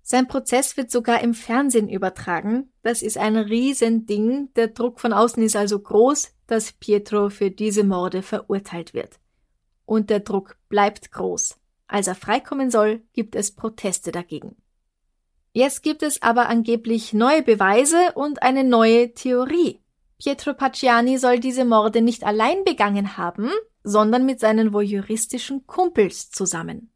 Sein Prozess wird sogar im Fernsehen übertragen. Das ist ein Riesending. Der Druck von außen ist also groß, dass Pietro für diese Morde verurteilt wird und der Druck bleibt groß. Als er freikommen soll, gibt es Proteste dagegen. Jetzt gibt es aber angeblich neue Beweise und eine neue Theorie. Pietro Pacciani soll diese Morde nicht allein begangen haben, sondern mit seinen voyeuristischen Kumpels zusammen.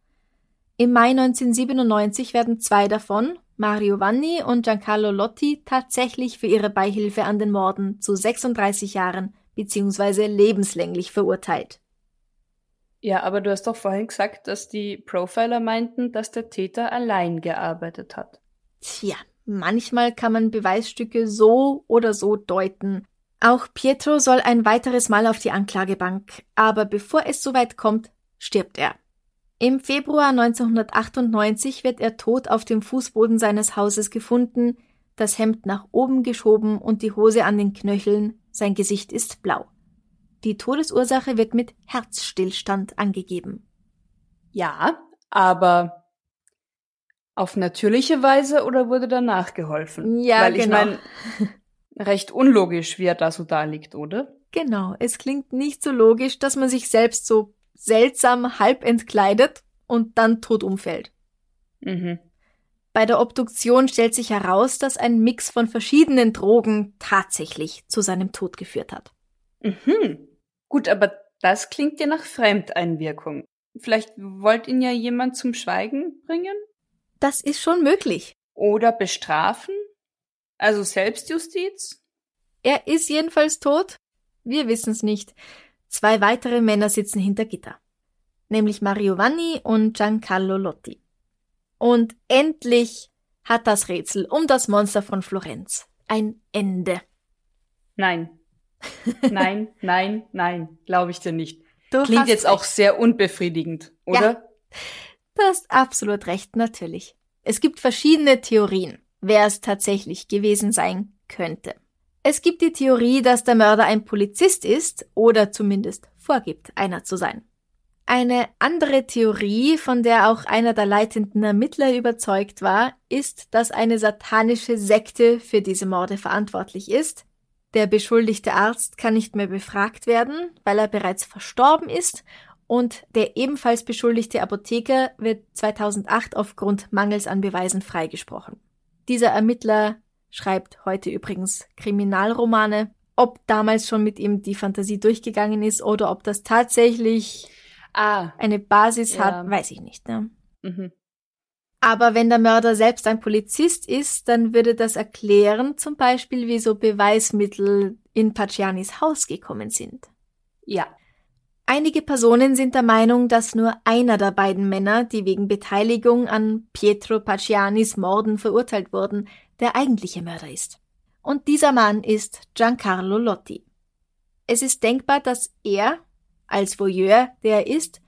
Im Mai 1997 werden zwei davon, Mario Vanni und Giancarlo Lotti, tatsächlich für ihre Beihilfe an den Morden zu 36 Jahren bzw. lebenslänglich verurteilt. Ja, aber du hast doch vorhin gesagt, dass die Profiler meinten, dass der Täter allein gearbeitet hat. Tja, manchmal kann man Beweisstücke so oder so deuten. Auch Pietro soll ein weiteres Mal auf die Anklagebank, aber bevor es soweit kommt, stirbt er. Im Februar 1998 wird er tot auf dem Fußboden seines Hauses gefunden, das Hemd nach oben geschoben und die Hose an den Knöcheln, sein Gesicht ist blau. Die Todesursache wird mit Herzstillstand angegeben. Ja, aber auf natürliche Weise oder wurde danach geholfen? Ja, Weil genau. ich meine, recht unlogisch, wie er da so da liegt, oder? Genau, es klingt nicht so logisch, dass man sich selbst so seltsam halb entkleidet und dann tot umfällt. Mhm. Bei der Obduktion stellt sich heraus, dass ein Mix von verschiedenen Drogen tatsächlich zu seinem Tod geführt hat. Mhm. Gut, aber das klingt ja nach Fremdeinwirkung. Vielleicht wollte ihn ja jemand zum Schweigen bringen? Das ist schon möglich. Oder bestrafen? Also Selbstjustiz? Er ist jedenfalls tot. Wir wissen es nicht. Zwei weitere Männer sitzen hinter Gitter. Nämlich Mario Vanni und Giancarlo Lotti. Und endlich hat das Rätsel um das Monster von Florenz ein Ende. Nein. Nein, nein, nein, glaube ich dir nicht. Du Klingt jetzt recht. auch sehr unbefriedigend, oder? Ja. Du hast absolut recht, natürlich. Es gibt verschiedene Theorien, wer es tatsächlich gewesen sein könnte. Es gibt die Theorie, dass der Mörder ein Polizist ist oder zumindest vorgibt, einer zu sein. Eine andere Theorie, von der auch einer der leitenden Ermittler überzeugt war, ist, dass eine satanische Sekte für diese Morde verantwortlich ist. Der beschuldigte Arzt kann nicht mehr befragt werden, weil er bereits verstorben ist und der ebenfalls beschuldigte Apotheker wird 2008 aufgrund Mangels an Beweisen freigesprochen. Dieser Ermittler schreibt heute übrigens Kriminalromane. Ob damals schon mit ihm die Fantasie durchgegangen ist oder ob das tatsächlich Ah. eine Basis Ja. hat, weiß ich nicht. Ne? Mhm. Aber wenn der Mörder selbst ein Polizist ist, dann würde das erklären, zum Beispiel, wieso Beweismittel in Paccianis Haus gekommen sind. Ja. Einige Personen sind der Meinung, dass nur einer der beiden Männer, die wegen Beteiligung an Pietro Paccianis Morden verurteilt wurden, der eigentliche Mörder ist. Und dieser Mann ist Giancarlo Lotti. Es ist denkbar, dass er, als Voyeur, der er ist,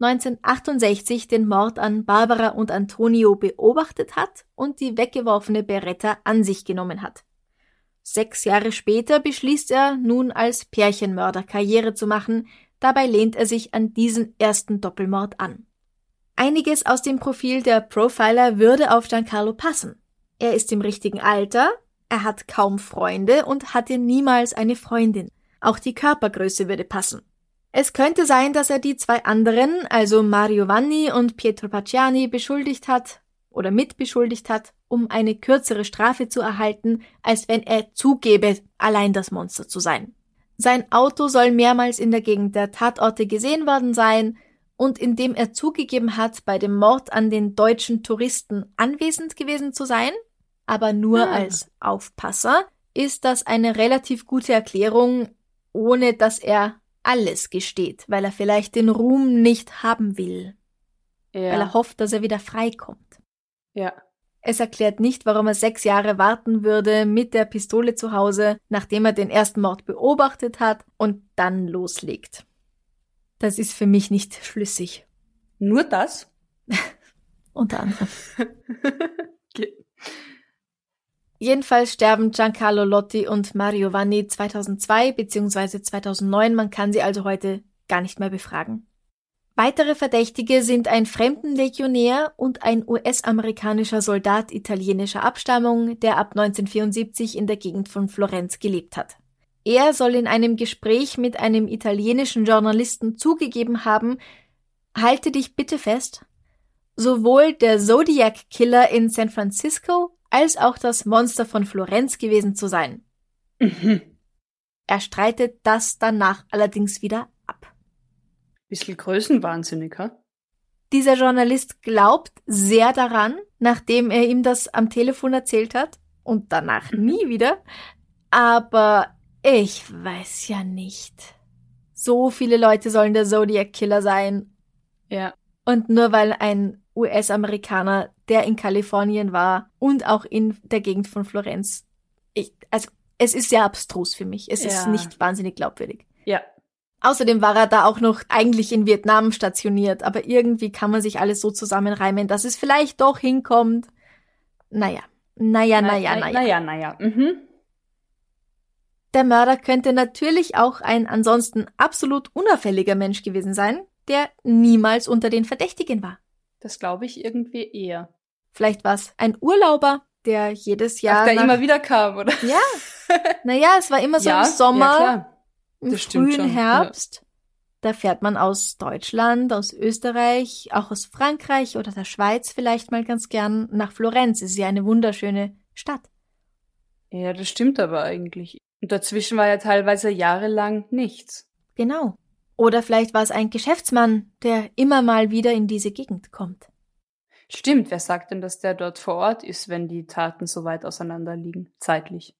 1968 den Mord an Barbara und Antonio beobachtet hat und die weggeworfene Beretta an sich genommen hat. Sechs Jahre später beschließt er, nun als Pärchenmörder Karriere zu machen, dabei lehnt er sich an diesen ersten Doppelmord an. Einiges aus dem Profil der Profiler würde auf Giancarlo passen. Er ist im richtigen Alter, er hat kaum Freunde und hatte niemals eine Freundin. Auch die Körpergröße würde passen. Es könnte sein, dass er die zwei anderen, also Mario Vanni und Pietro Pacciani, beschuldigt hat oder mitbeschuldigt hat, um eine kürzere Strafe zu erhalten, als wenn er zugebe, allein das Monster zu sein. Sein Auto soll mehrmals in der Gegend der Tatorte gesehen worden sein, und indem er zugegeben hat, bei dem Mord an den deutschen Touristen anwesend gewesen zu sein, aber nur Ah. als Aufpasser, ist das eine relativ gute Erklärung, ohne dass er alles gesteht, weil er vielleicht den Ruhm nicht haben will, Ja. weil er hofft, dass er wieder freikommt. ja. Es erklärt nicht, warum er sechs Jahre warten würde mit der Pistole zu Hause, nachdem er den ersten Mord beobachtet hat und dann loslegt. Das ist für mich nicht schlüssig. Nur das? Unter anderem. okay. Jedenfalls sterben Giancarlo Lotti und Mario Vanni 2002 bzw. 2009. Man kann sie also heute gar nicht mehr befragen. Weitere Verdächtige sind ein Fremdenlegionär und ein US-amerikanischer Soldat italienischer Abstammung, der ab 1974 in der Gegend von Florenz gelebt hat. Er soll in einem Gespräch mit einem italienischen Journalisten zugegeben haben, halte dich bitte fest, sowohl der Zodiac Killer in San Francisco als auch das Monster von Florenz gewesen zu sein. Mhm. Er streitet das danach allerdings wieder ab. Bisschen größenwahnsinnig, ha? Dieser Journalist glaubt sehr daran, nachdem er ihm das am Telefon erzählt hat und danach mhm. nie wieder. Aber ich weiß ja nicht. So viele Leute sollen der Zodiac Killer sein. Ja. Und nur weil ein US-Amerikaner, der in Kalifornien war und auch in der Gegend von Florenz. Ich, also es ist sehr abstrus für mich. Es ja. ist nicht wahnsinnig glaubwürdig. Ja. Außerdem war er da auch noch eigentlich in Vietnam stationiert, aber irgendwie kann man sich alles so zusammenreimen, dass es vielleicht doch hinkommt. Naja, naja, naja, naja. Naja, naja. Mhm. Der Mörder könnte natürlich auch ein ansonsten absolut unauffälliger Mensch gewesen sein, der niemals unter den Verdächtigen war. Das glaube ich irgendwie eher. Vielleicht war es ein Urlauber, der jedes Jahr. Ach, der nach... immer wieder kam, oder? Ja. Naja, es war immer so ja, im Sommer, ja, im frühen Herbst. Ja. Da fährt man aus Deutschland, aus Österreich, auch aus Frankreich oder der Schweiz vielleicht mal ganz gern nach Florenz. Es ist ja eine wunderschöne Stadt. Ja, das stimmt aber eigentlich. Und dazwischen war ja teilweise jahrelang nichts. Genau. Oder vielleicht war es ein Geschäftsmann, der immer mal wieder in diese Gegend kommt. Stimmt, wer sagt denn, dass der dort vor Ort ist, wenn die Taten so weit auseinander liegen, zeitlich?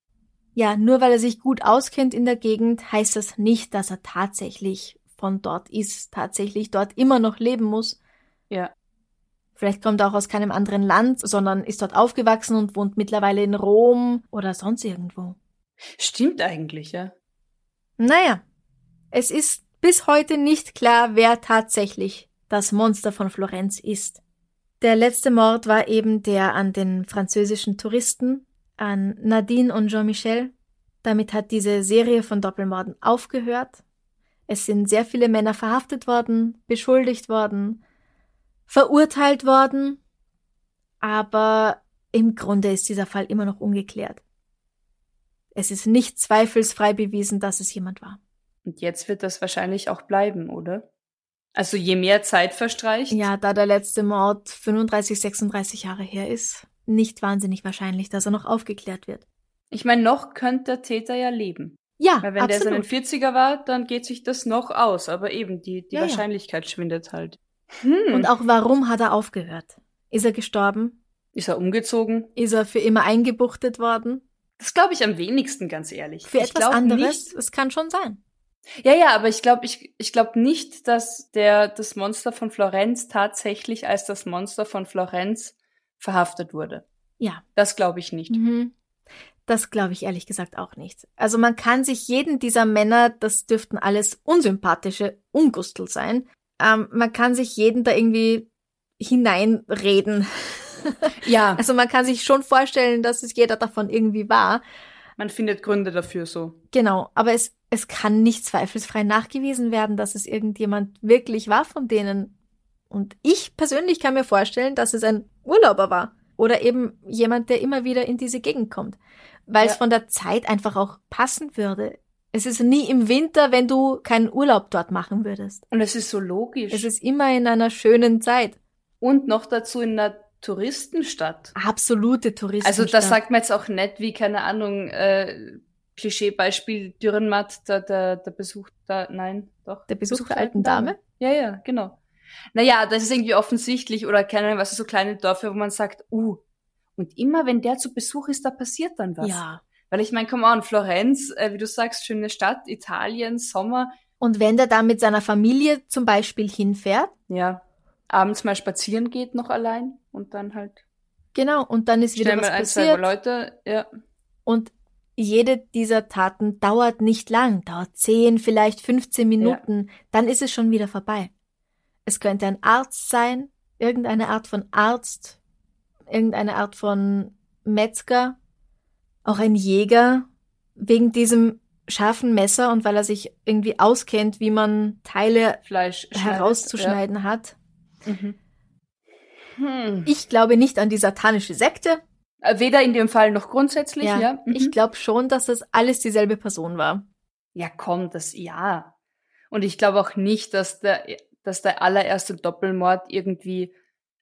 Ja, nur weil er sich gut auskennt in der Gegend, heißt das nicht, dass er tatsächlich von dort ist, tatsächlich dort immer noch leben muss. Ja. Vielleicht kommt er auch aus keinem anderen Land, sondern ist dort aufgewachsen und wohnt mittlerweile in Rom oder sonst irgendwo. Stimmt eigentlich, ja. Naja, es ist bis heute nicht klar, wer tatsächlich das Monster von Florenz ist. Der letzte Mord war eben der an den französischen Touristen, an Nadine und Jean-Michel. Damit hat diese Serie von Doppelmorden aufgehört. Es sind sehr viele Männer verhaftet worden, beschuldigt worden, verurteilt worden, aber im Grunde ist dieser Fall immer noch ungeklärt. Es ist nicht zweifelsfrei bewiesen, dass es jemand war. Und jetzt wird das wahrscheinlich auch bleiben, oder? Also je mehr Zeit verstreicht. Ja, da der letzte Mord 35, 36 Jahre her ist, nicht wahnsinnig wahrscheinlich, dass er noch aufgeklärt wird. Ich meine, noch könnte der Täter ja leben. Ja, Weil wenn absolut. der so in den 40er war, dann geht sich das noch aus. Aber eben, die, die ja, Wahrscheinlichkeit ja. schwindet halt. Hm. Und auch warum hat er aufgehört? Ist er gestorben? Ist er umgezogen? Ist er für immer eingebuchtet worden? Das glaube ich am wenigsten, ganz ehrlich. Für ich etwas anderes? Es kann schon sein. Ja, ja, aber ich glaube, ich, ich glaube nicht, dass der das Monster von Florenz tatsächlich als das Monster von Florenz verhaftet wurde. Ja. Das glaube ich nicht. Mhm. Das glaube ich ehrlich gesagt auch nicht. Also man kann sich jeden dieser Männer, das dürften alles unsympathische Ungustel sein, ähm, man kann sich jeden da irgendwie hineinreden. Ja. also man kann sich schon vorstellen, dass es jeder davon irgendwie war. Man findet Gründe dafür so. Genau, aber es, es kann nicht zweifelsfrei nachgewiesen werden, dass es irgendjemand wirklich war von denen. Und ich persönlich kann mir vorstellen, dass es ein Urlauber war. Oder eben jemand, der immer wieder in diese Gegend kommt. Weil ja. es von der Zeit einfach auch passen würde. Es ist nie im Winter, wenn du keinen Urlaub dort machen würdest. Und es ist so logisch. Es ist immer in einer schönen Zeit. Und noch dazu in einer Touristenstadt. Absolute Touristenstadt. Also das sagt man jetzt auch nett wie, keine Ahnung, äh, Klischeebeispiel Dürrenmatt, der, der, der Besuch da, nein, doch. Der Besuch, Besuch der alten Dame? Dame? Ja, ja, genau. Naja, das ist irgendwie offensichtlich oder keine Ahnung, was so kleine Dörfer, wo man sagt, uh, und immer wenn der zu Besuch ist, da passiert dann was. Ja. Weil ich meine, komm on, Florenz, äh, wie du sagst, schöne Stadt, Italien, Sommer. Und wenn der da mit seiner Familie zum Beispiel hinfährt? Ja abends mal spazieren geht noch allein und dann halt Genau, und dann ist wieder was ein, zwei passiert. Leute, ja. Und jede dieser Taten dauert nicht lang, dauert 10, vielleicht 15 Minuten, dann ist es schon wieder vorbei. Es könnte ein Arzt sein, irgendeine Art von Arzt, irgendeine Art von Metzger, auch ein Jäger, wegen diesem scharfen Messer und weil er sich irgendwie auskennt, wie man Teile Fleisch herauszuschneiden hat. Ja. Mhm. Hm. Ich glaube nicht an die satanische Sekte. Äh, Weder in dem Fall noch grundsätzlich, ja. Mhm. Ich glaube schon, dass das alles dieselbe Person war. Ja, komm, das ja. Und ich glaube auch nicht, dass der, dass der allererste Doppelmord irgendwie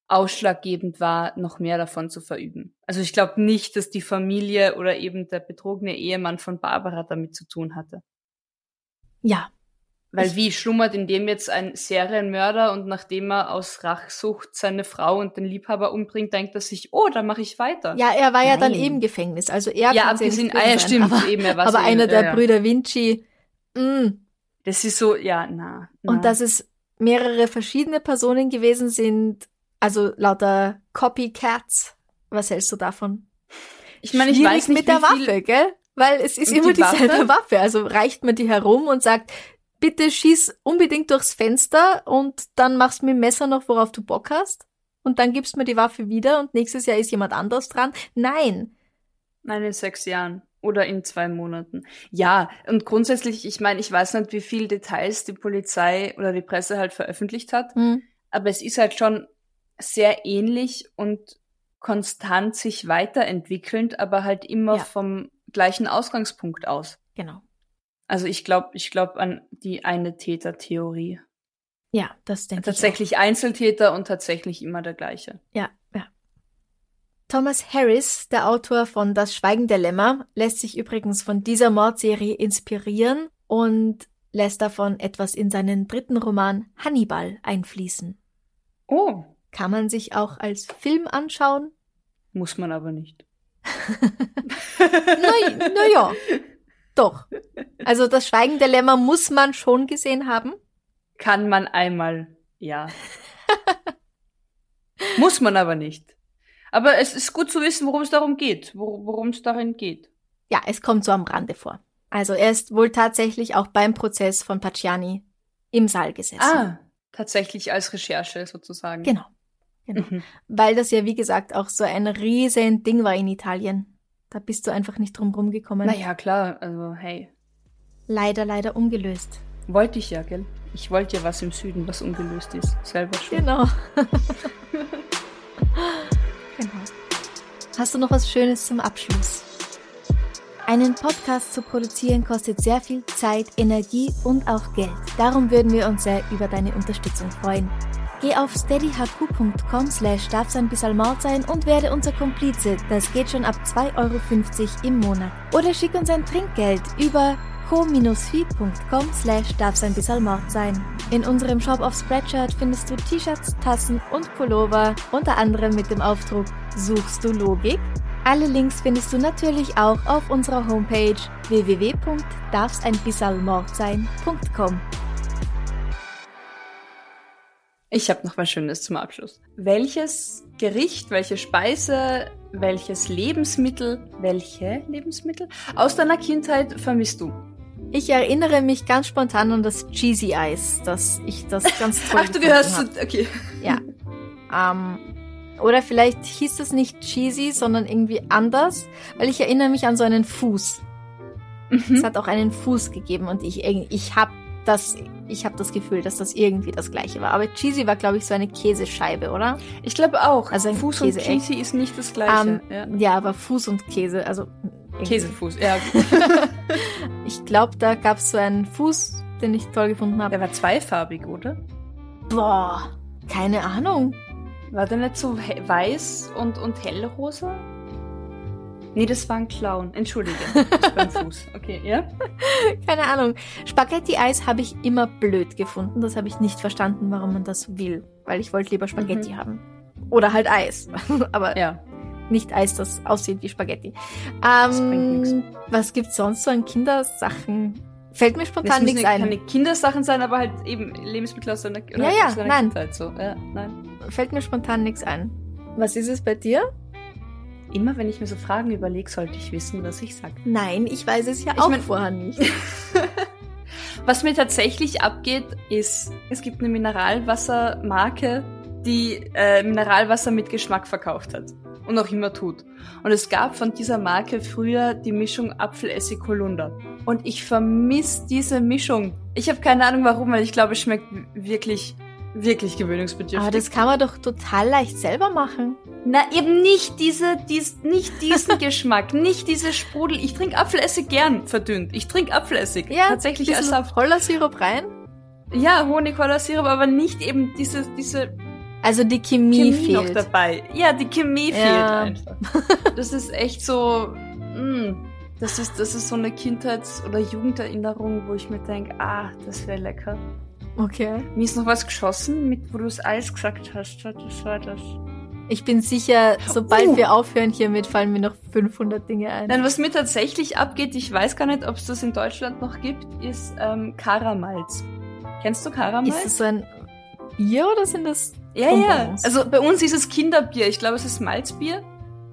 ausschlaggebend war, noch mehr davon zu verüben. Also ich glaube nicht, dass die Familie oder eben der betrogene Ehemann von Barbara damit zu tun hatte. Ja. Weil Ich- wie schlummert in dem jetzt ein Serienmörder und nachdem er aus Rachsucht seine Frau und den Liebhaber umbringt, denkt er sich, oh, dann mache ich weiter. Ja, er war ja dann Nein. eben Gefängnis. Also er ja abgesehen, ah, ja, stimmt. Aber, eben, er war aber so- einer der ja. Brüder Vinci. mm. Das ist so, ja, na. na. Und dass es mehrere verschiedene Personen gewesen sind, also lauter Copycats. Was hältst du davon? ich meine, ich Schwierig weiß nicht, mit der Waffe, gell? Weil es ist immer die Waffe? dieselbe Waffe? Also reicht man die herum und sagt, bitte schieß unbedingt durchs Fenster und dann machst du mit dem Messer noch, worauf du Bock hast. Und dann gibst mir die Waffe wieder und nächstes Jahr ist jemand anders dran. Nein. Nein, in sechs Jahren. Oder in zwei Monaten. Ja, und grundsätzlich, ich meine, ich weiß nicht, wie viel Details die Polizei oder die Presse halt veröffentlicht hat, Hm. aber es ist halt schon sehr ähnlich und konstant sich weiterentwickelnd, aber halt immer Ja. vom gleichen Ausgangspunkt aus. Genau. Also ich glaube, ich glaube an die eine Täter-Theorie. Ja, das denke ich. Tatsächlich Einzeltäter und tatsächlich immer der gleiche. Ja, ja. Thomas Harris, der Autor von Das Schweigen der Lämmer, lässt sich übrigens von dieser Mordserie inspirieren und lässt davon etwas in seinen dritten Roman Hannibal einfließen. Oh, Kann man sich auch als Film anschauen? muss man aber nicht. Na, na ja, doch. Also das Schweigen der Lämmer muss man schon gesehen haben. Kann man einmal, ja. Muss man aber nicht. Aber es ist gut zu wissen, worum es darum geht, wor- worum es darin geht. Ja, es kommt so am Rande vor. Also er ist wohl tatsächlich auch beim Prozess von Pacciani im Saal gesessen. Ah, tatsächlich als Recherche sozusagen. Genau. Genau. Mhm. Weil das ja, wie gesagt, auch so ein riesen Ding war in Italien. Da bist du einfach nicht drum rumgekommen. Naja, klar, also hey. Leider, leider ungelöst. Wollte ich ja, gell? Ich wollte ja was im Süden, was ungelöst ist. Selber schon. Genau. genau. Hast du noch was Schönes zum Abschluss? Einen Podcast zu produzieren kostet sehr viel Zeit, Energie und auch Geld. Darum würden wir uns sehr über deine Unterstützung freuen. Geh auf steadyhq.com slash darf sein bis Mord sein und werde unser Komplize. Das geht schon ab 2,50 Euro im Monat. Oder schick uns ein Trinkgeld über co-fi.com slash darf sein. In unserem Shop auf Spreadshirt findest du T-Shirts, Tassen und Pullover, unter anderem mit dem Aufdruck Suchst du Logik? Alle Links findest du natürlich auch auf unserer Homepage www.darfseinbissalmordsein.com. Ich habe noch was Schönes zum Abschluss. Welches Gericht, welche Speise, welches Lebensmittel, welche Lebensmittel aus deiner Kindheit vermisst du? Ich erinnere mich ganz spontan an das Cheesy Eis, dass ich das ganz toll Ach, du gehörst zu. Okay. Ja. Ähm, oder vielleicht hieß es nicht cheesy, sondern irgendwie anders, weil ich erinnere mich an so einen Fuß. Es Mhm. hat auch einen Fuß gegeben und ich, ich habe das, ich habe das Gefühl, dass das irgendwie das gleiche war. Aber cheesy war, glaube ich, so eine Käsescheibe, oder? Ich glaube auch. Also Fuß und Käseeck. Cheesy ist nicht das gleiche. Ähm, ja. ja, aber Fuß und Käse, also. Käsefuß, ja. Ich glaube, da gab es so einen Fuß, den ich toll gefunden habe. Der war zweifarbig, oder? Boah, keine Ahnung. War der nicht so weiß und, und hellrosa? Nee, das war ein Clown. Entschuldige. Das war ein Fuß. Okay, ja? Keine Ahnung. Spaghetti-Eis habe ich immer blöd gefunden. Das habe ich nicht verstanden, warum man das will. Weil ich wollte lieber Spaghetti Mhm. haben. Oder halt Eis. Aber Ja. Nicht Eis, das aussieht wie Spaghetti. bringt Ähm, was gibt's sonst so an Kindersachen? Fällt mir spontan nichts ein. keine Kindersachen sein, aber halt eben Lebensmittel aus deiner, oder Ja, ja, nein. Kindheit. So. Ja, nein. Fällt mir spontan nichts ein. Was ist es bei dir? Immer wenn ich mir so Fragen überlege, sollte ich wissen, was ich sage. Nein, ich weiß es ja Ich auch mein- vorher nicht. Was mir tatsächlich abgeht, ist, es gibt eine Mineralwassermarke, die äh, Mineralwasser mit Geschmack verkauft hat und auch immer tut. Und es gab von dieser Marke früher die Mischung Apfelessig Holunder. Und ich vermisse diese Mischung. Ich habe keine Ahnung warum, weil ich glaube, es schmeckt wirklich, wirklich gewöhnungsbedürftig. Aber das kann man doch total leicht selber machen. Na, eben nicht diese, dies, nicht diesen Geschmack, nicht diese Sprudel. Ich trinke Apfelessig gern verdünnt. Ich trinke Apfelessig. Ja, tatsächlich als Saft. Hollersirup rein. Ja, Honig, Sirup, aber nicht eben diese, diese Also die Chemie, Chemie noch fehlt. dabei. Ja, die Chemie Ja. fehlt einfach. Das ist echt so, mh, das ist, das ist so eine Kindheits- oder Jugenderinnerung, wo ich mir denke, ah, das wäre lecker. Okay. Mir ist noch was geschossen, mit, wo du das Eis gesagt hast. Das war das. Ich bin sicher, sobald Uh. wir aufhören hiermit, fallen mir noch 500 Dinge ein. Nein, was mir tatsächlich abgeht, ich weiß gar nicht, ob es das in Deutschland noch gibt, ist ähm, Karamalz. Kennst du Karamalz? Ist das so ein Bier oder sind das ja, ja. Bonbons? Also bei uns ist es Kinderbier. Ich glaube, es ist Malzbier.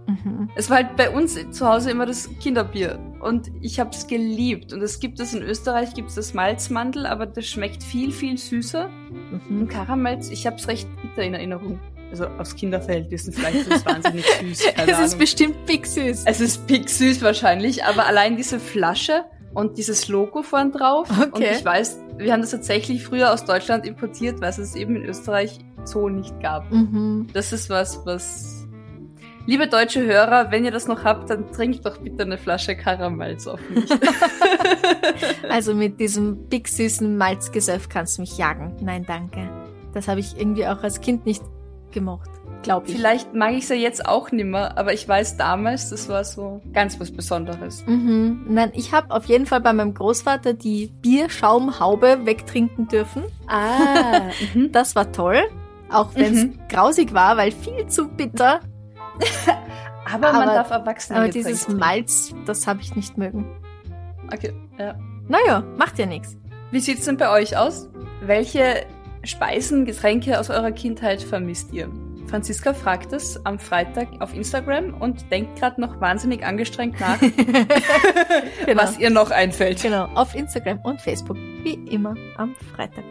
Mhm. Es war halt bei uns zu Hause immer das Kinderbier. Und ich habe es geliebt. Und es gibt es in Österreich, gibt es das Malzmandel, aber das schmeckt viel, viel süßer. Und Mhm. Karamalz, ich habe es recht bitter in Erinnerung. Also aus Kinderverhältnissen vielleicht ist es wahnsinnig süß. Es ist bestimmt big süß. Es ist pick süß wahrscheinlich, aber allein diese Flasche und dieses Logo vorn drauf. Okay. Und ich weiß, wir haben das tatsächlich früher aus Deutschland importiert, weil es es eben in Österreich so nicht gab. Mhm. Das ist was, was. Liebe deutsche Hörer, wenn ihr das noch habt, dann trinkt doch bitte eine Flasche Karamalz auf mich. Also mit diesem big süßen Malzgesöff kannst du mich jagen. Nein, danke. Das habe ich irgendwie auch als Kind nicht gemocht. Glaub ich. Vielleicht mag ich es ja jetzt auch nimmer, aber ich weiß damals, das war so ganz was Besonderes. Mhm. Nein, ich habe auf jeden Fall bei meinem Großvater die Bierschaumhaube wegtrinken dürfen. Ah, mhm. Das war toll. Auch wenn es Mhm. grausig war, weil viel zu bitter. aber, man Aber- darf Erwachsene Aber dieses trinken. Malz, das habe ich nicht mögen. Okay, ja. Naja, macht ja nichts. Wie sieht's denn bei euch aus? Welche Speisen, Getränke aus eurer Kindheit vermisst ihr? Franziska fragt es am Freitag auf Instagram und denkt gerade noch wahnsinnig angestrengt nach, Genau. was ihr noch einfällt. Genau, auf Instagram und Facebook, wie immer am Freitag.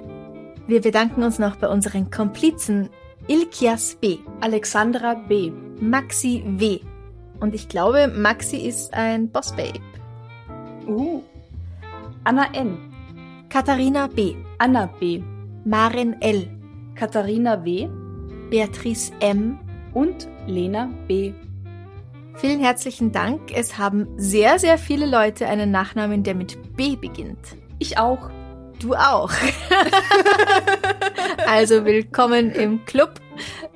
Wir bedanken uns noch bei unseren Komplizen Ilkias B., Alexandra B. Maxi W. Und ich glaube, Maxi ist ein Bossbabe. Uh. Anna N. Katharina B., Anna B. Maren L., Katharina W. Beatrice M. und Lena B. Vielen herzlichen Dank. Es haben sehr, sehr viele Leute einen Nachnamen, der mit B beginnt. Ich auch. Du auch. also willkommen im Club.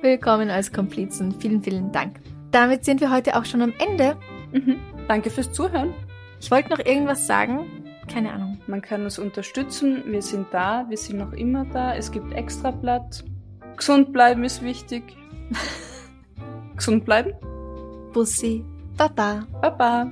Willkommen als Komplizen. Vielen, vielen Dank. Damit sind wir heute auch schon am Ende. Mhm. Danke fürs Zuhören. Ich wollte noch irgendwas sagen. Keine Ahnung. Man kann uns unterstützen. Wir sind da. Wir sind noch immer da. Es gibt Extrablatt. Gesund bleiben ist wichtig. Gesund bleiben. Bussi. Baba. Baba.